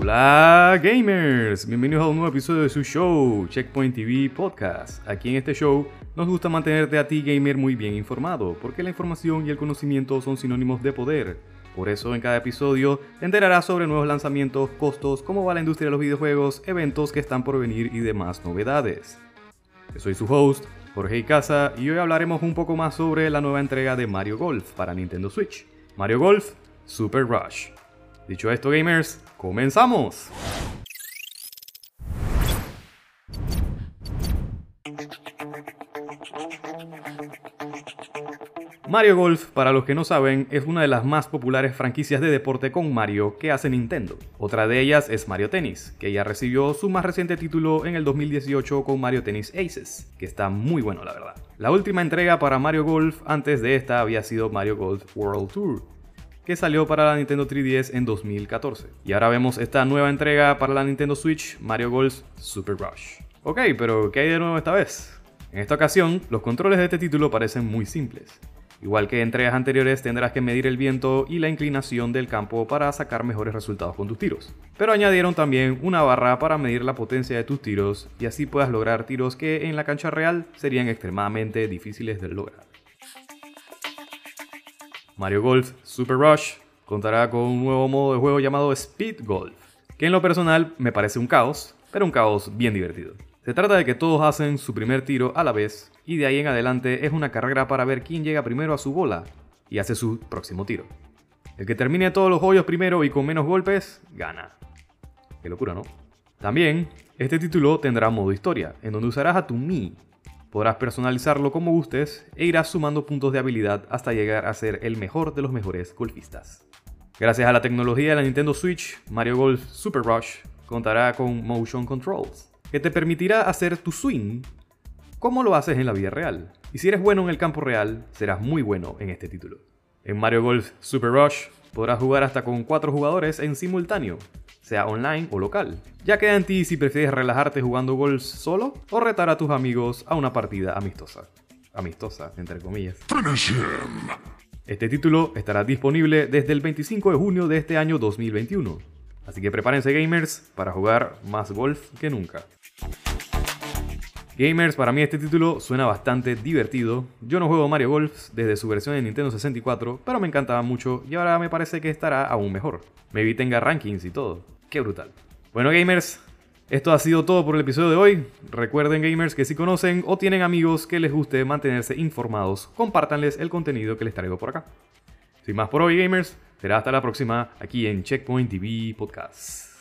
Hola gamers, bienvenidos a un nuevo episodio de su show, Checkpoint TV Podcast. Aquí en este show nos gusta mantenerte a ti gamer muy bien informado, porque la información y el conocimiento son sinónimos de poder. Por eso en cada episodio te enterarás sobre nuevos lanzamientos, costos, cómo va la industria de los videojuegos, eventos que están por venir y demás novedades. Yo soy su host, Jorge Icaza, y hoy hablaremos un poco más sobre la nueva entrega de Mario Golf para Nintendo Switch. Mario Golf Super Rush. Dicho esto, gamers, comenzamos. Mario Golf, para los que no saben, es una de las más populares franquicias de deporte con Mario que hace Nintendo. Otra de ellas es Mario Tennis, que ya recibió su más reciente título en el 2018 con Mario Tennis Aces, que está muy bueno la verdad. La última entrega para Mario Golf antes de esta había sido Mario Golf World Tour, que salió para la Nintendo 3DS en 2014. Y ahora vemos esta nueva entrega para la Nintendo Switch, Mario Golf Super Rush. Ok, pero ¿qué hay de nuevo esta vez? En esta ocasión, los controles de este título parecen muy simples. Igual que en entregas anteriores tendrás que medir el viento y la inclinación del campo para sacar mejores resultados con tus tiros. Pero añadieron también una barra para medir la potencia de tus tiros y así puedas lograr tiros que en la cancha real serían extremadamente difíciles de lograr. Mario Golf Super Rush contará con un nuevo modo de juego llamado Speed Golf, que en lo personal me parece un caos, pero un caos bien divertido. Se trata de que todos hacen su primer tiro a la vez y de ahí en adelante es una carrera para ver quién llega primero a su bola y hace su próximo tiro. El que termine todos los hoyos primero y con menos golpes, gana. Qué locura, ¿no? También, este título tendrá modo historia, en donde usarás a tu Mi. Podrás personalizarlo como gustes e irás sumando puntos de habilidad hasta llegar a ser el mejor de los mejores golfistas. Gracias a la tecnología de la Nintendo Switch, Mario Golf Super Rush contará con Motion Controls, que te permitirá hacer tu swing como lo haces en la vida real. Y si eres bueno en el campo real, serás muy bueno en este título. En Mario Golf Super Rush podrás jugar hasta con 4 jugadores en simultáneo, sea online o local. Ya queda en ti si prefieres relajarte jugando golf solo o retar a tus amigos a una partida amistosa. Amistosa, entre comillas. Este título estará disponible desde el 25 de junio de este año 2021. Así que prepárense gamers para jugar más golf que nunca. Gamers, para mí este título suena bastante divertido. Yo no juego Mario Golf desde su versión de Nintendo 64, pero me encantaba mucho y ahora me parece que estará aún mejor. Maybe tenga rankings y todo. Qué brutal. Bueno gamers, esto ha sido todo por el episodio de hoy. Recuerden gamers que si conocen o tienen amigos que les guste mantenerse informados, compártanles el contenido que les traigo por acá. Sin más por hoy gamers, será hasta la próxima aquí en Checkpoint TV Podcast.